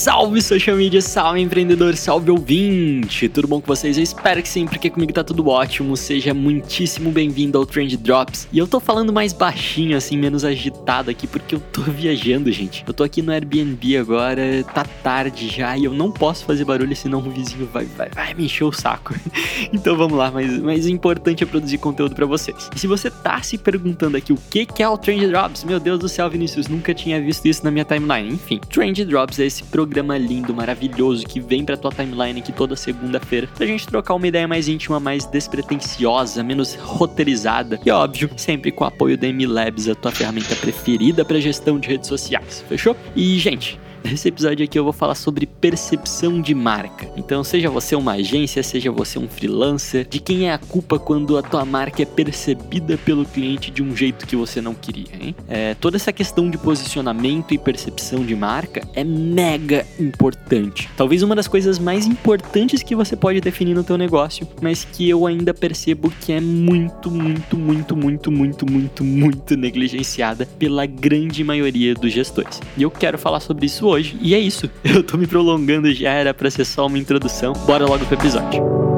Salve social media, salve empreendedor, salve ouvinte! Tudo bom com vocês? Eu espero que sim, porque comigo tá tudo ótimo. Seja muitíssimo bem-vindo ao Trend Drops. E eu tô falando mais baixinho, assim, menos agitado aqui, porque eu tô viajando, gente. Eu tô aqui no Airbnb agora, tá tarde já, e eu não posso fazer barulho, senão o vizinho vai, vai, vai me encher o saco. então vamos lá, mas, mas o importante é produzir conteúdo para vocês. E se você tá se perguntando aqui o que, que é o Trend Drops, meu Deus do céu, Vinícius, nunca tinha visto isso na minha timeline. Enfim, Trend Drops é esse programa lindo, maravilhoso que vem pra tua timeline aqui toda segunda-feira pra gente trocar uma ideia mais íntima, mais despretensiosa, menos roteirizada e óbvio, sempre com o apoio da M Labs, a tua ferramenta preferida para gestão de redes sociais. Fechou? E gente, Nesse episódio aqui eu vou falar sobre percepção de marca. Então, seja você uma agência, seja você um freelancer, de quem é a culpa quando a tua marca é percebida pelo cliente de um jeito que você não queria, hein? É, toda essa questão de posicionamento e percepção de marca é mega importante. Talvez uma das coisas mais importantes que você pode definir no teu negócio, mas que eu ainda percebo que é muito, muito, muito, muito, muito, muito, muito negligenciada pela grande maioria dos gestores. E eu quero falar sobre isso hoje. E é isso. Eu tô me prolongando já, era pra ser só uma introdução. Bora logo pro episódio.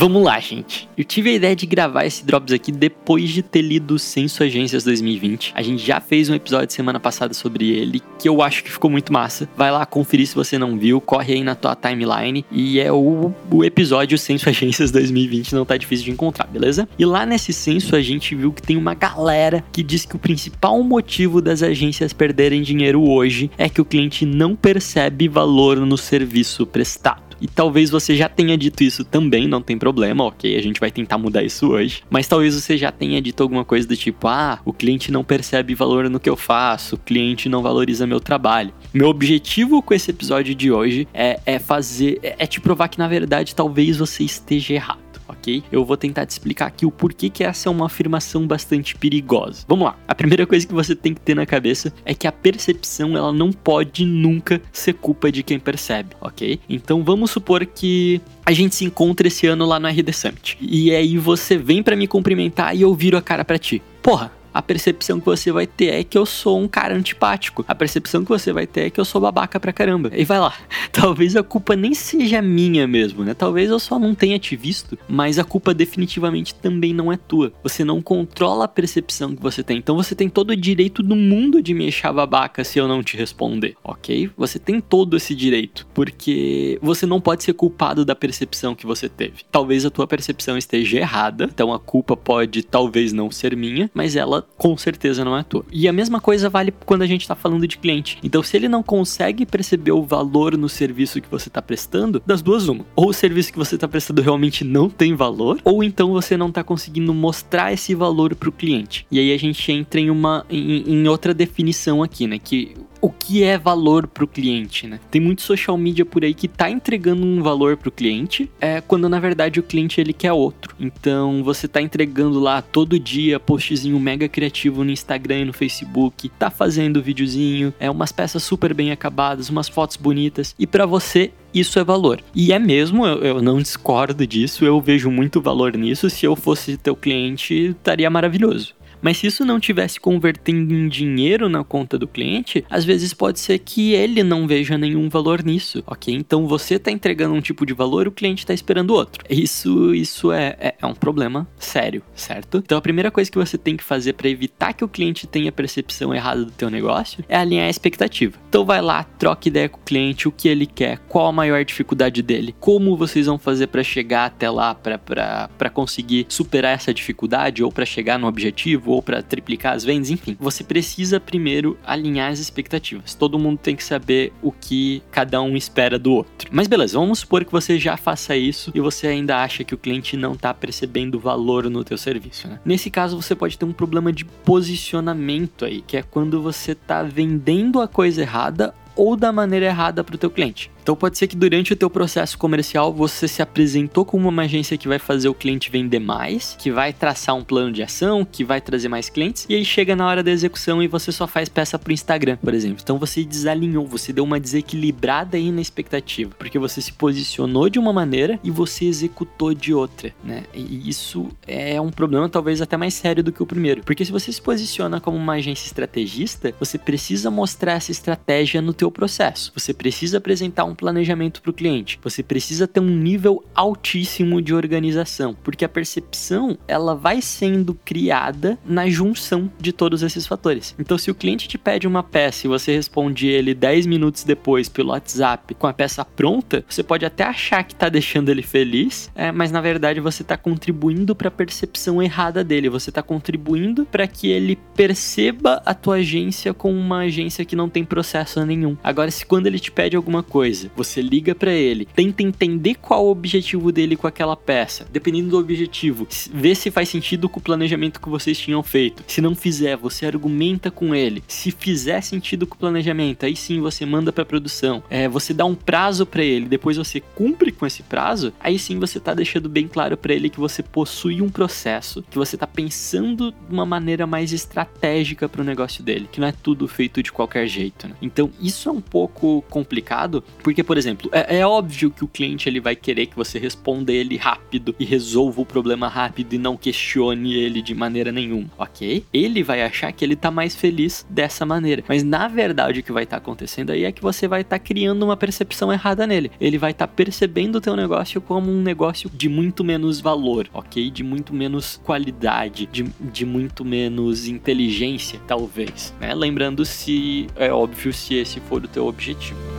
Vamos lá, gente. Eu tive a ideia de gravar esse Drops aqui depois de ter lido o Agências 2020. A gente já fez um episódio semana passada sobre ele, que eu acho que ficou muito massa. Vai lá conferir se você não viu, corre aí na tua timeline. E é o, o episódio Censo Agências 2020, não tá difícil de encontrar, beleza? E lá nesse censo a gente viu que tem uma galera que diz que o principal motivo das agências perderem dinheiro hoje é que o cliente não percebe valor no serviço prestado. E talvez você já tenha dito isso também, não tem problema, ok? A gente vai tentar mudar isso hoje. Mas talvez você já tenha dito alguma coisa do tipo: ah, o cliente não percebe valor no que eu faço, o cliente não valoriza meu trabalho. Meu objetivo com esse episódio de hoje é, é fazer. É, é te provar que na verdade talvez você esteja errado ok? Eu vou tentar te explicar aqui o porquê que essa é uma afirmação bastante perigosa. Vamos lá. A primeira coisa que você tem que ter na cabeça é que a percepção ela não pode nunca ser culpa de quem percebe, ok? Então vamos supor que a gente se encontra esse ano lá no RD Summit e aí você vem para me cumprimentar e eu viro a cara para ti. Porra, a percepção que você vai ter é que eu sou um cara antipático. A percepção que você vai ter é que eu sou babaca pra caramba. E vai lá. Talvez a culpa nem seja minha mesmo, né? Talvez eu só não tenha te visto, mas a culpa definitivamente também não é tua. Você não controla a percepção que você tem. Então você tem todo o direito do mundo de me achar babaca se eu não te responder, ok? Você tem todo esse direito, porque você não pode ser culpado da percepção que você teve. Talvez a tua percepção esteja errada, então a culpa pode talvez não ser minha, mas ela com certeza não é tua. E a mesma coisa vale quando a gente está falando de cliente. Então, se ele não consegue perceber o valor no serviço que você está prestando, das duas uma. Ou o serviço que você está prestando realmente não tem valor, ou então você não está conseguindo mostrar esse valor para o cliente. E aí a gente entra em uma em, em outra definição aqui, né? Que o que é valor para o cliente, né? Tem muito social media por aí que tá entregando um valor para o cliente, é quando na verdade o cliente ele quer outro. Então você tá entregando lá todo dia postzinho mega criativo no Instagram e no Facebook, tá fazendo videozinho, é umas peças super bem acabadas, umas fotos bonitas e para você isso é valor. E é mesmo, eu, eu, não discordo disso, eu vejo muito valor nisso. Se eu fosse teu cliente, estaria maravilhoso. Mas se isso não tivesse convertendo em dinheiro na conta do cliente, às vezes pode ser que ele não veja nenhum valor nisso, ok? Então você está entregando um tipo de valor, o cliente está esperando outro. Isso, isso é, é, é, um problema sério, certo? Então a primeira coisa que você tem que fazer para evitar que o cliente tenha percepção errada do teu negócio é alinhar a expectativa. Então vai lá, troca ideia com o cliente, o que ele quer, qual a maior dificuldade dele, como vocês vão fazer para chegar até lá, para conseguir superar essa dificuldade ou para chegar no objetivo ou para triplicar as vendas, enfim. Você precisa primeiro alinhar as expectativas. Todo mundo tem que saber o que cada um espera do outro. Mas beleza, vamos supor que você já faça isso e você ainda acha que o cliente não está percebendo valor no teu serviço, né? Nesse caso, você pode ter um problema de posicionamento aí, que é quando você está vendendo a coisa errada ou da maneira errada para o teu cliente. Então pode ser que durante o teu processo comercial você se apresentou como uma agência que vai fazer o cliente vender mais, que vai traçar um plano de ação, que vai trazer mais clientes, e aí chega na hora da execução e você só faz peça pro Instagram, por exemplo. Então você desalinhou, você deu uma desequilibrada aí na expectativa, porque você se posicionou de uma maneira e você executou de outra, né? E isso é um problema talvez até mais sério do que o primeiro, porque se você se posiciona como uma agência estrategista, você precisa mostrar essa estratégia no teu processo. Você precisa apresentar um planejamento para o cliente. Você precisa ter um nível altíssimo de organização, porque a percepção ela vai sendo criada na junção de todos esses fatores. Então, se o cliente te pede uma peça e você responde ele 10 minutos depois pelo WhatsApp com a peça pronta, você pode até achar que está deixando ele feliz, é, mas na verdade você está contribuindo para a percepção errada dele. Você está contribuindo para que ele perceba a tua agência como uma agência que não tem processo nenhum. Agora, se quando ele te pede alguma coisa você liga para ele, tenta entender qual o objetivo dele com aquela peça. Dependendo do objetivo, vê se faz sentido com o planejamento que vocês tinham feito. Se não fizer, você argumenta com ele. Se fizer sentido com o planejamento, aí sim você manda para produção. É, você dá um prazo para ele, depois você cumpre com esse prazo. Aí sim você tá deixando bem claro para ele que você possui um processo, que você tá pensando de uma maneira mais estratégica para o negócio dele, que não é tudo feito de qualquer jeito. Né? Então isso é um pouco complicado, porque por exemplo, é, é, óbvio que o cliente ele vai querer que você responda ele rápido e resolva o problema rápido e não questione ele de maneira nenhuma, ok? Ele vai achar que ele tá mais feliz dessa maneira. Mas na verdade o que vai estar tá acontecendo aí é que você vai estar tá criando uma percepção errada nele. Ele vai estar tá percebendo o teu negócio como um negócio de muito menos valor, ok? De muito menos qualidade, de, de muito menos inteligência, talvez. Né? Lembrando se é óbvio se esse for o teu objetivo.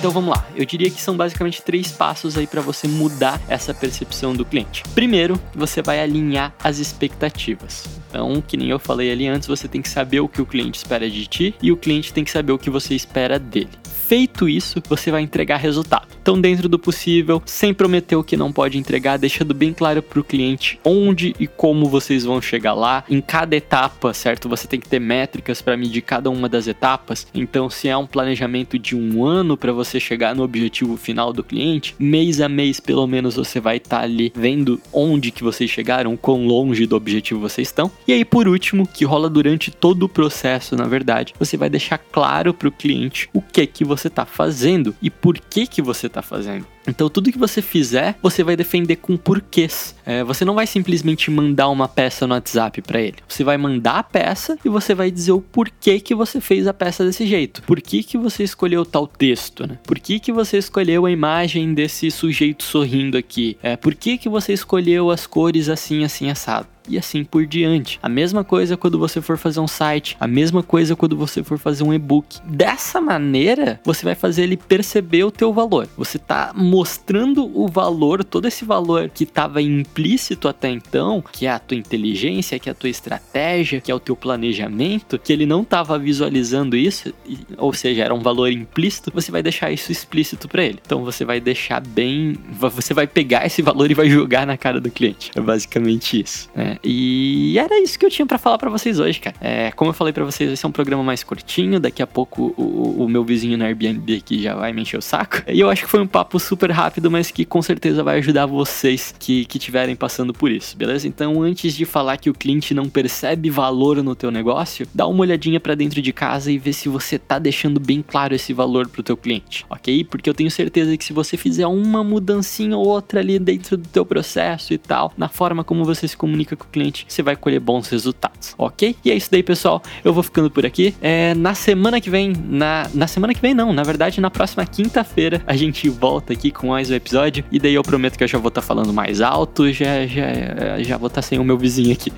Então vamos lá. Eu diria que são basicamente três passos aí para você mudar essa percepção do cliente. Primeiro, você vai alinhar as expectativas. Então, que nem eu falei ali antes, você tem que saber o que o cliente espera de ti e o cliente tem que saber o que você espera dele. Feito isso, você vai entregar resultado. Então, dentro do possível, sem prometer o que não pode entregar, deixando bem claro para o cliente onde e como vocês vão chegar lá. Em cada etapa, certo? Você tem que ter métricas para medir cada uma das etapas. Então, se é um planejamento de um ano para você chegar no objetivo final do cliente, mês a mês, pelo menos, você vai estar tá ali vendo onde que vocês chegaram, quão longe do objetivo vocês estão. E aí, por último, que rola durante todo o processo, na verdade, você vai deixar claro para o cliente o que que você está fazendo e por que que você está fazendo. Então, tudo que você fizer, você vai defender com porquês. É, você não vai simplesmente mandar uma peça no WhatsApp para ele. Você vai mandar a peça e você vai dizer o porquê que você fez a peça desse jeito. Por que, que você escolheu tal texto, né? Por que, que você escolheu a imagem desse sujeito sorrindo aqui? É, por que, que você escolheu as cores assim, assim, assado? e assim por diante. A mesma coisa quando você for fazer um site, a mesma coisa quando você for fazer um e-book. Dessa maneira, você vai fazer ele perceber o teu valor. Você tá mostrando o valor, todo esse valor que estava implícito até então, que é a tua inteligência, que é a tua estratégia, que é o teu planejamento, que ele não estava visualizando isso, ou seja, era um valor implícito, você vai deixar isso explícito para ele. Então você vai deixar bem, você vai pegar esse valor e vai jogar na cara do cliente. É basicamente isso. Né? E era isso que eu tinha para falar para vocês hoje, cara. É, como eu falei para vocês, esse é um programa mais curtinho. Daqui a pouco o, o meu vizinho no Airbnb aqui já vai me encher o saco. E eu acho que foi um papo super super rápido, mas que com certeza vai ajudar vocês que estiverem passando por isso, beleza? Então, antes de falar que o cliente não percebe valor no teu negócio, dá uma olhadinha para dentro de casa e vê se você tá deixando bem claro esse valor pro teu cliente, ok? Porque eu tenho certeza que se você fizer uma mudancinha ou outra ali dentro do teu processo e tal, na forma como você se comunica com o cliente, você vai colher bons resultados, ok? E é isso daí, pessoal. Eu vou ficando por aqui. É, na semana que vem, na, na semana que vem não, na verdade, na próxima quinta-feira, a gente volta com mais um episódio. E daí eu prometo que eu já vou estar tá falando mais alto, já, já, já vou estar tá sem o meu vizinho aqui.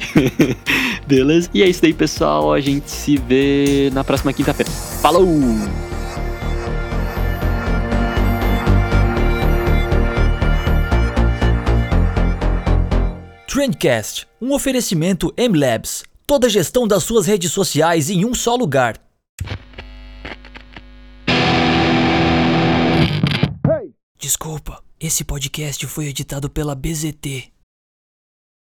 Beleza? E é isso daí, pessoal. A gente se vê na próxima quinta-feira. Falou! Trendcast, um oferecimento M-Labs. Toda a gestão das suas redes sociais em um só lugar. Desculpa, esse podcast foi editado pela BZT.